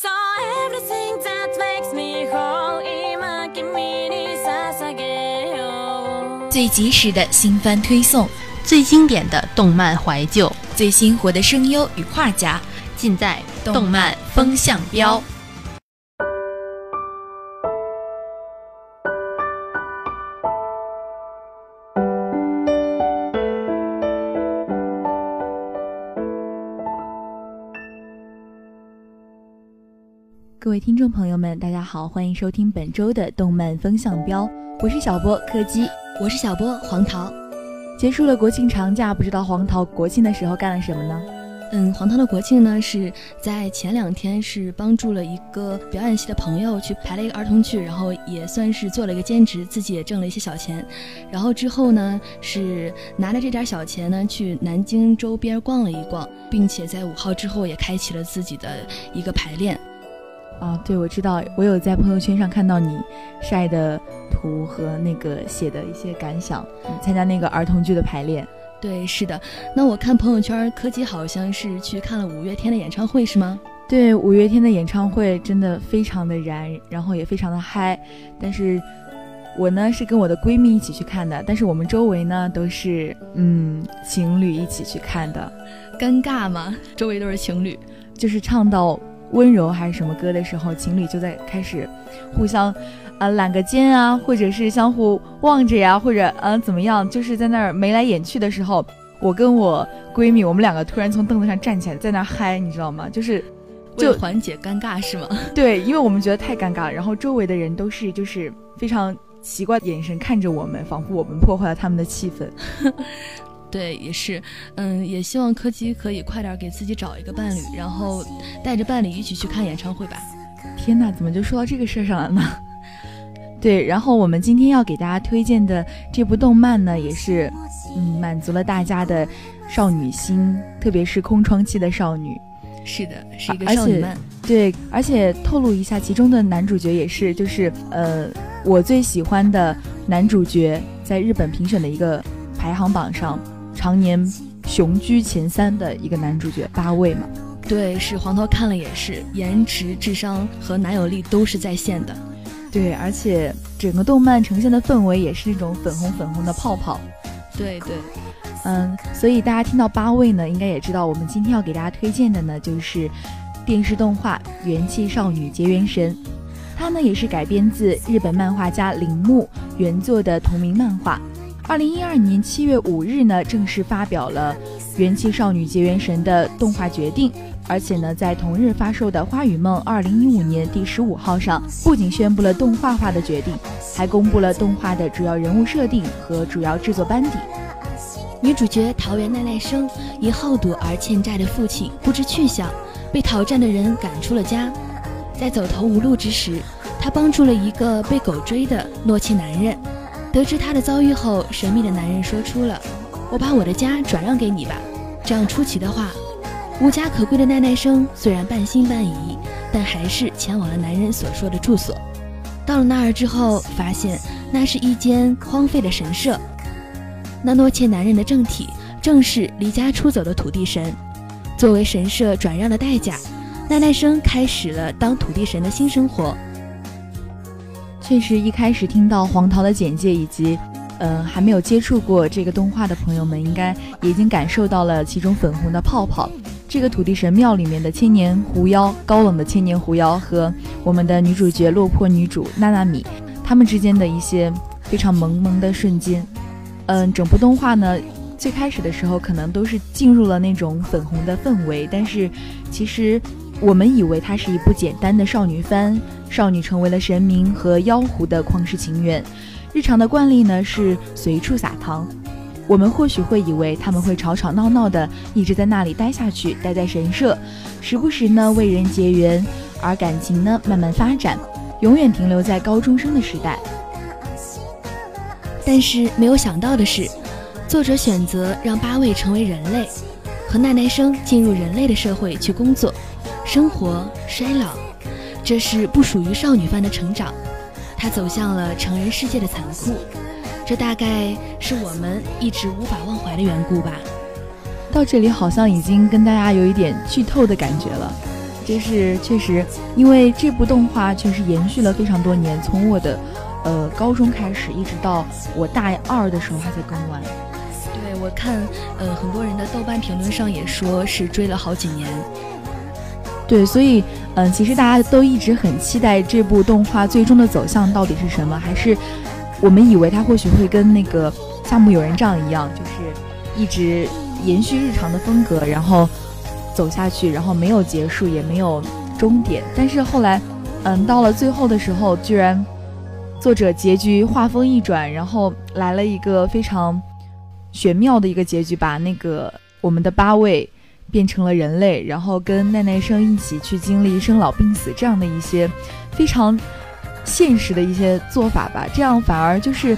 So everything that makes me call in my kiss me the song 最及时的新番推送，最经典的动漫怀旧，最新活的声优与画家，尽在动漫风向标。各位听众朋友们，大家好，欢迎收听本周的动漫风向标，我是小波柯基。我是小波黄桃，结束了国庆长假，不知道黄桃国庆的时候干了什么呢？嗯，黄桃的国庆呢是在前两天是帮助了一个表演系的朋友去排了一个儿童剧，然后也算是做了一个兼职，自己也挣了一些小钱。然后之后呢是拿着这点小钱呢去南京周边逛了一逛，并且在五号之后也开启了自己的一个排练。啊，对，我知道，我有在朋友圈上看到你晒的图和那个写的一些感想。参加那个儿童剧的排练，对，是的。那我看朋友圈，柯基好像是去看了五月天的演唱会，是吗？对，五月天的演唱会真的非常的燃，然后也非常的嗨。但是，我呢是跟我的闺蜜一起去看的，但是我们周围呢都是嗯情侣一起去看的，尴尬吗？周围都是情侣，就是唱到。温柔还是什么歌的时候，情侣就在开始互相，呃，揽个肩啊，或者是相互望着呀，或者呃怎么样，就是在那儿眉来眼去的时候，我跟我闺蜜，我们两个突然从凳子上站起来，在那儿嗨，你知道吗？就是就缓解尴尬是吗？对，因为我们觉得太尴尬了，然后周围的人都是就是非常奇怪的眼神看着我们，仿佛我们破坏了他们的气氛。对，也是，嗯，也希望柯基可以快点给自己找一个伴侣，然后带着伴侣一起去看演唱会吧。天哪，怎么就说到这个事儿上了呢？对，然后我们今天要给大家推荐的这部动漫呢，也是，嗯，满足了大家的少女心，特别是空窗期的少女。是的，是一个少女漫。对，而且透露一下，其中的男主角也是，就是呃，我最喜欢的男主角，在日本评选的一个排行榜上。常年雄居前三的一个男主角八位嘛，对，是黄涛看了也是，颜值、智商和男友力都是在线的，对，而且整个动漫呈现的氛围也是那种粉红粉红的泡泡，对对，嗯，所以大家听到八位呢，应该也知道我们今天要给大家推荐的呢，就是电视动画《元气少女结缘神》，它呢也是改编自日本漫画家铃木原作的同名漫画。二零一二年七月五日呢，正式发表了《元气少女结缘神》的动画决定，而且呢，在同日发售的《花与梦》二零一五年第十五号上，不仅宣布了动画化的决定，还公布了动画的主要人物设定和主要制作班底。女主角桃园奈奈生因好赌而欠债的父亲不知去向，被讨债的人赶出了家，在走投无路之时，她帮助了一个被狗追的懦气男人。得知他的遭遇后，神秘的男人说出了：“我把我的家转让给你吧。”这样出奇的话，无家可归的奈奈生虽然半信半疑，但还是前往了男人所说的住所。到了那儿之后，发现那是一间荒废的神社。那诺切男人的正体正是离家出走的土地神。作为神社转让的代价，奈奈生开始了当土地神的新生活。确实，一开始听到黄桃的简介，以及，呃，还没有接触过这个动画的朋友们，应该也已经感受到了其中粉红的泡泡。这个土地神庙里面的千年狐妖高冷的千年狐妖和我们的女主角落魄女主娜娜米，他们之间的一些非常萌萌的瞬间。嗯，整部动画呢，最开始的时候可能都是进入了那种粉红的氛围，但是其实我们以为它是一部简单的少女番，少女成为了神明和妖狐的旷世情缘。日常的惯例呢是随处撒糖。我们或许会以为他们会吵吵闹闹的一直在那里待下去，待在神社，时不时呢为人结缘，而感情呢慢慢发展，永远停留在高中生的时代。但是没有想到的是，作者选择让八位成为人类，和奈奈生进入人类的社会去工作、生活、衰老，这是不属于少女般的成长，她走向了成人世界的残酷。这大概是我们一直无法忘怀的缘故吧。到这里好像已经跟大家有一点剧透的感觉了，就是确实，因为这部动画确实延续了非常多年，从我的呃高中开始，一直到我大二的时候还在更完。对，我看呃很多人的豆瓣评论上也说是追了好几年。对，所以嗯，其实大家都一直很期待这部动画最终的走向到底是什么，还是？我们以为它或许会跟那个《夏目友人帐》一样，就是一直延续日常的风格，然后走下去，然后没有结束，也没有终点。但是后来，嗯，到了最后的时候，居然作者结局画风一转，然后来了一个非常玄妙的一个结局，把那个我们的八位变成了人类，然后跟奈奈生一起去经历生老病死这样的一些非常。现实的一些做法吧，这样反而就是，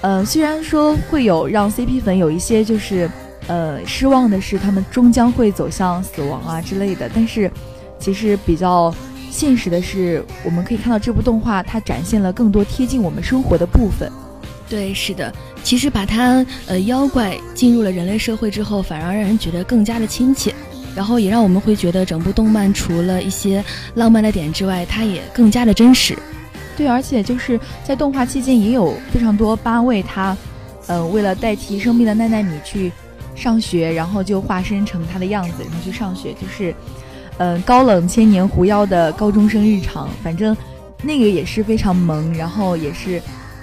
呃，虽然说会有让 CP 粉有一些就是，呃，失望的是他们终将会走向死亡啊之类的，但是其实比较现实的是，我们可以看到这部动画它展现了更多贴近我们生活的部分。对，是的，其实把它呃妖怪进入了人类社会之后，反而让人觉得更加的亲切，然后也让我们会觉得整部动漫除了一些浪漫的点之外，它也更加的真实。对，而且就是在动画期间也有非常多八位他，呃，为了代替生病的奈奈米去上学，然后就化身成他的样子，然后去上学，就是，嗯，高冷千年狐妖的高中生日常，反正那个也是非常萌，然后也是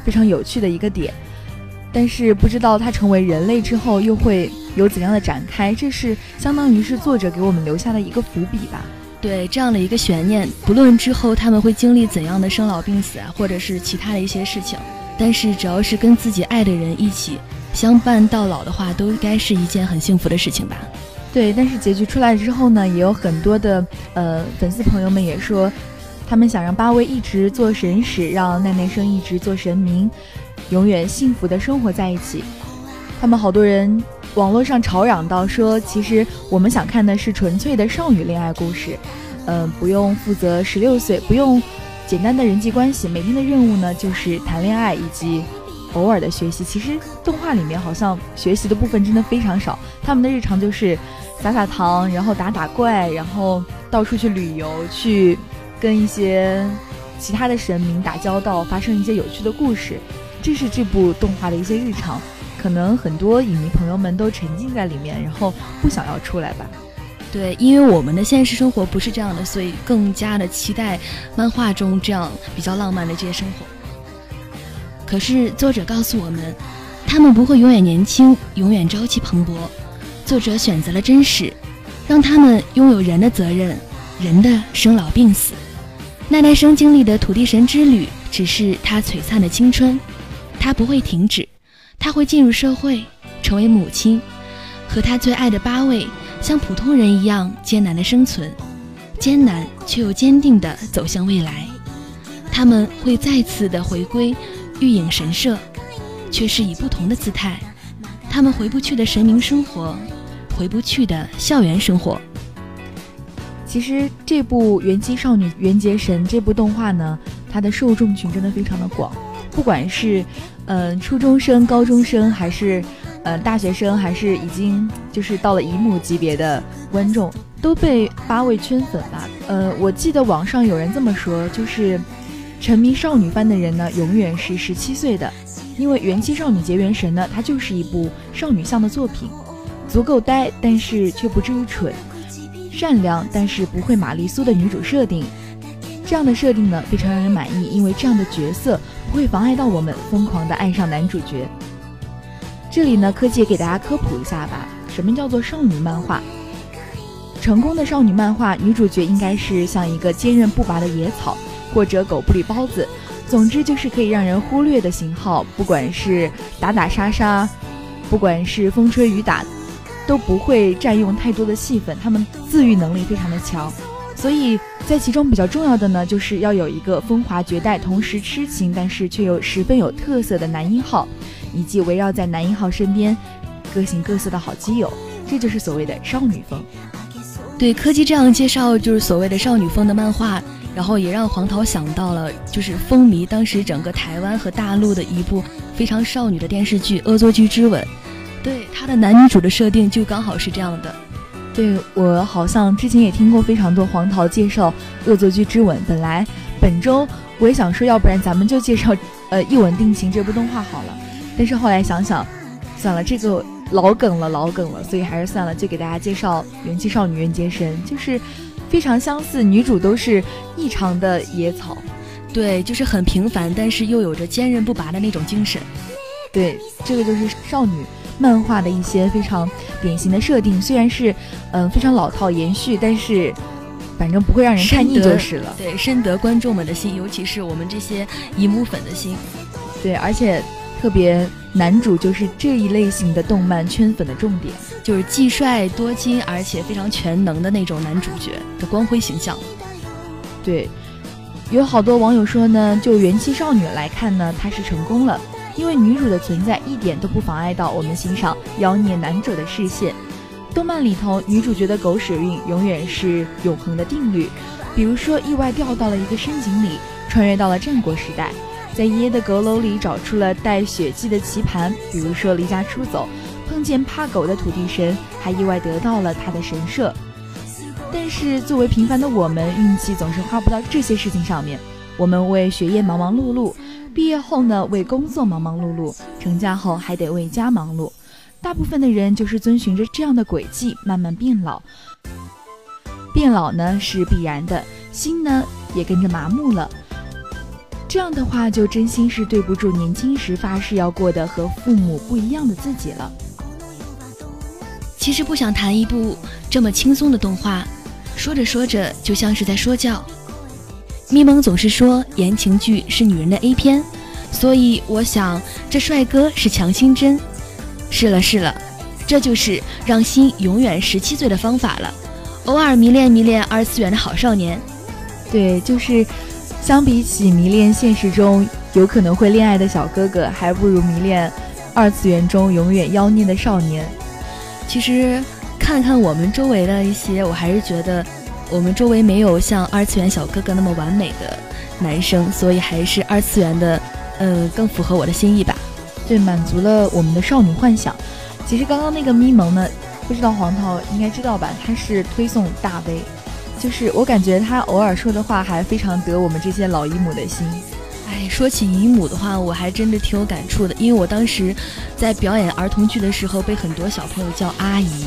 非常有趣的一个点。但是不知道它成为人类之后又会有怎样的展开，这是相当于是作者给我们留下的一个伏笔吧。对这样的一个悬念，不论之后他们会经历怎样的生老病死啊，或者是其他的一些事情，但是只要是跟自己爱的人一起相伴到老的话，都应该是一件很幸福的事情吧。对，但是结局出来之后呢，也有很多的呃粉丝朋友们也说，他们想让八位一直做神使，让奈奈生一直做神明，永远幸福的生活在一起。他们好多人。网络上吵嚷到说，其实我们想看的是纯粹的少女恋爱故事，嗯，不用负责十六岁，不用简单的人际关系，每天的任务呢就是谈恋爱以及偶尔的学习。其实动画里面好像学习的部分真的非常少，他们的日常就是撒撒糖，然后打打怪，然后到处去旅游，去跟一些其他的神明打交道，发生一些有趣的故事。这是这部动画的一些日常。可能很多影迷朋友们都沉浸在里面，然后不想要出来吧？对，因为我们的现实生活不是这样的，所以更加的期待漫画中这样比较浪漫的这些生活。可是作者告诉我们，他们不会永远年轻，永远朝气蓬勃。作者选择了真实，让他们拥有人的责任，人的生老病死。奈奈生经历的土地神之旅，只是他璀璨的青春，他不会停止。他会进入社会，成为母亲，和他最爱的八位像普通人一样艰难的生存，艰难却又坚定地走向未来。他们会再次的回归玉影神社，却是以不同的姿态。他们回不去的神明生活，回不去的校园生活。其实这部《元气少女缘结神》这部动画呢，它的受众群真的非常的广。不管是，嗯，初中生、高中生，还是，呃，大学生，还是已经就是到了姨母级别的观众，都被八位圈粉吧。呃，我记得网上有人这么说，就是沉迷少女番的人呢，永远是十七岁的，因为《元气少女结缘神》呢，它就是一部少女向的作品，足够呆，但是却不至于蠢。善良但是不会玛丽苏的女主设定。这样的设定呢，非常让人满意，因为这样的角色不会妨碍到我们疯狂的爱上男主角。这里呢，科技给大家科普一下吧，什么叫做少女漫画？成功的少女漫画女主角应该是像一个坚韧不拔的野草，或者狗不理包子，总之就是可以让人忽略的型号。不管是打打杀杀，不管是风吹雨打，都不会占用太多的戏份。他们自愈能力非常的强。所以在其中比较重要的呢，就是要有一个风华绝代，同时痴情但是却又十分有特色的男一号，以及围绕在男一号身边各形各色的好基友，这就是所谓的少女风。对柯基这样介绍，就是所谓的少女风的漫画，然后也让黄桃想到了，就是风靡当时整个台湾和大陆的一部非常少女的电视剧《恶作剧之吻》。对他的男女主的设定就刚好是这样的。对我好像之前也听过非常多黄桃介绍《恶作剧之吻》，本来本周我也想说，要不然咱们就介绍呃《一吻定情》这部动画好了，但是后来想想，算了，这个老梗了，老梗了，所以还是算了，就给大家介绍《元气少女缘结神》，就是非常相似，女主都是异常的野草，对，就是很平凡，但是又有着坚韧不拔的那种精神，对，这个就是少女。漫画的一些非常典型的设定，虽然是嗯非常老套延续，但是反正不会让人看腻就是了。对，深得观众们的心，尤其是我们这些姨母粉的心。对，而且特别男主就是这一类型的动漫圈粉的重点，就是既帅多金，而且非常全能的那种男主角的光辉形象。对，有好多网友说呢，就元气少女来看呢，他是成功了。因为女主的存在一点都不妨碍到我们欣赏妖孽男主的视线。动漫里头女主角的狗屎运永远是永恒的定律，比如说意外掉到了一个深井里，穿越到了战国时代，在爷爷的阁楼里找出了带血迹的棋盘；比如说离家出走，碰见怕狗的土地神，还意外得到了他的神社。但是作为平凡的我们，运气总是花不到这些事情上面，我们为学业忙忙碌碌。毕业后呢，为工作忙忙碌碌；成家后还得为家忙碌。大部分的人就是遵循着这样的轨迹，慢慢变老。变老呢是必然的，心呢也跟着麻木了。这样的话，就真心是对不住年轻时发誓要过的和父母不一样的自己了。其实不想谈一部这么轻松的动画，说着说着就像是在说教。咪蒙总是说言情剧是女人的 A 片，所以我想这帅哥是强心针。是了是了，这就是让心永远十七岁的方法了。偶尔迷恋迷恋二次元的好少年，对，就是相比起迷恋现实中有可能会恋爱的小哥哥，还不如迷恋二次元中永远妖孽的少年。其实看看我们周围的一些，我还是觉得。我们周围没有像二次元小哥哥那么完美的男生，所以还是二次元的，呃，更符合我的心意吧。对，满足了我们的少女幻想。其实刚刚那个咪蒙呢，不知道黄桃应该知道吧？他是推送大 V，就是我感觉他偶尔说的话还非常得我们这些老姨母的心。哎，说起姨母的话，我还真的挺有感触的，因为我当时在表演儿童剧的时候，被很多小朋友叫阿姨。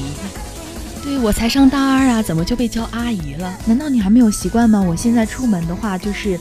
对我才上大二啊，怎么就被叫阿姨了？难道你还没有习惯吗？我现在出门的话，就是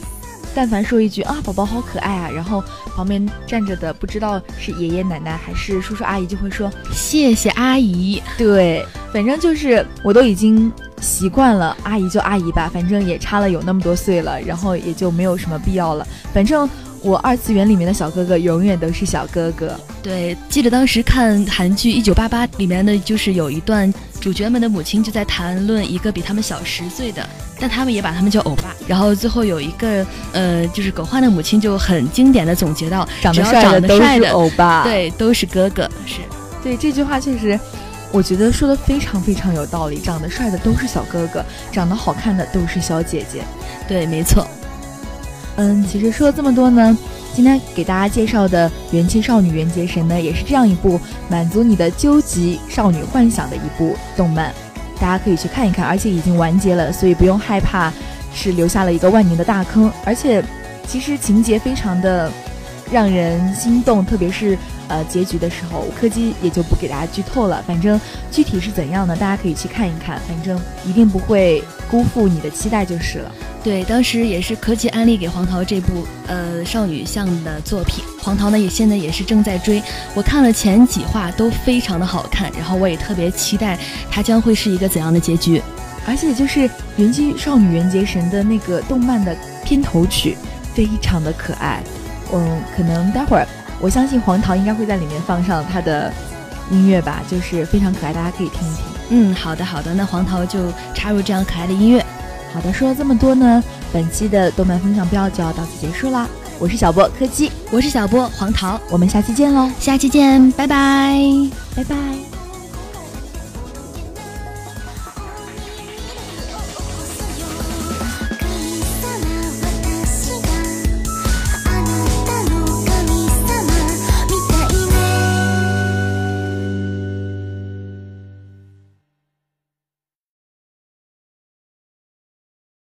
但凡说一句啊，宝宝好可爱啊，然后旁边站着的不知道是爷爷奶奶还是叔叔阿姨，就会说谢谢阿姨。对，反正就是我都已经习惯了，阿姨就阿姨吧，反正也差了有那么多岁了，然后也就没有什么必要了。反正我二次元里面的小哥哥永远都是小哥哥。对，记得当时看韩剧《一九八八》里面的就是有一段。主角们的母亲就在谈论一个比他们小十岁的，但他们也把他们叫欧巴。然后最后有一个，呃，就是狗焕的母亲就很经典的总结到：长得帅的都是欧巴，对，都是哥哥。是，对这句话确实，我觉得说的非常非常有道理。长得帅的都是小哥哥，长得好看的都是小姐姐。对，没错。嗯，其实说了这么多呢。今天给大家介绍的《元气少女缘结神》呢，也是这样一部满足你的究极少女幻想的一部动漫，大家可以去看一看，而且已经完结了，所以不用害怕是留下了一个万年的大坑。而且，其实情节非常的让人心动，特别是呃结局的时候，柯基也就不给大家剧透了。反正具体是怎样呢？大家可以去看一看，反正一定不会辜负你的期待就是了。对，当时也是柯基安利给黄桃这部呃少女向的作品，黄桃呢也现在也是正在追。我看了前几话都非常的好看，然后我也特别期待它将会是一个怎样的结局。而且就是《元气少女缘结神》的那个动漫的片头曲，非常的可爱。嗯，可能待会儿我相信黄桃应该会在里面放上她的音乐吧，就是非常可爱，大家可以听一听。嗯，好的好的，那黄桃就插入这样可爱的音乐。好的，说了这么多呢，本期的动漫分享标就要到此结束啦。我是小波柯基，我是小波黄桃，我们下期见喽！下期见，拜拜，拜拜。